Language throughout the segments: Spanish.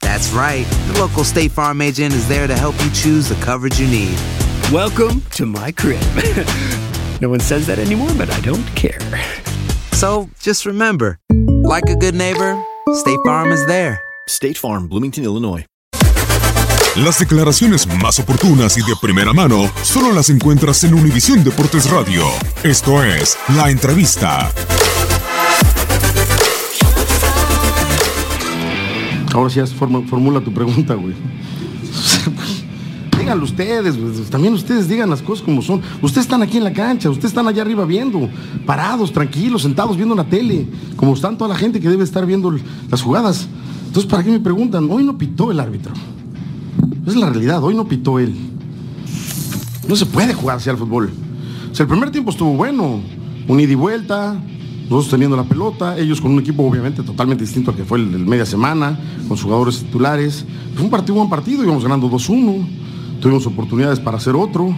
That's right. The local State Farm agent is there to help you choose the coverage you need. Welcome to my crib. no one says that anymore, but I don't care. So just remember, like a good neighbor, State Farm is there. State Farm, Bloomington, Illinois. Las declaraciones más oportunas y de primera mano solo las encuentras en Univisión Deportes Radio. Esto es La Entrevista. Ahora sí, formula tu pregunta, güey. Díganlo ustedes, güey. También ustedes digan las cosas como son. Ustedes están aquí en la cancha, ustedes están allá arriba viendo, parados, tranquilos, sentados viendo la tele, como están toda la gente que debe estar viendo las jugadas. Entonces, ¿para qué me preguntan? Hoy no pitó el árbitro. Es la realidad, hoy no pitó él. No se puede jugar así al fútbol. O sea, el primer tiempo estuvo bueno, un ida y vuelta, nosotros teniendo la pelota, ellos con un equipo obviamente totalmente distinto al que fue el, el media semana, con jugadores titulares. Fue un partido, buen partido, íbamos ganando 2-1, tuvimos oportunidades para hacer otro,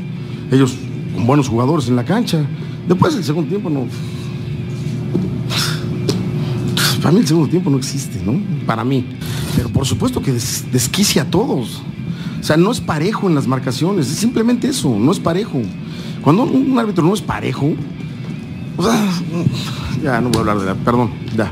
ellos con buenos jugadores en la cancha. Después el segundo tiempo no... Para mí el segundo tiempo no existe, ¿no? Para mí. Pero por supuesto que des- desquicia a todos. O sea, no es parejo en las marcaciones, es simplemente eso, no es parejo. Cuando un árbitro no es parejo, ya no voy a hablar de la, perdón, ya.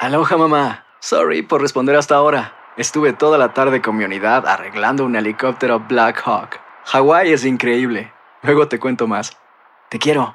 Aloha mamá. Sorry por responder hasta ahora. Estuve toda la tarde con mi unidad arreglando un helicóptero Black Hawk. Hawái es increíble. Luego te cuento más. Te quiero.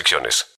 restricciones.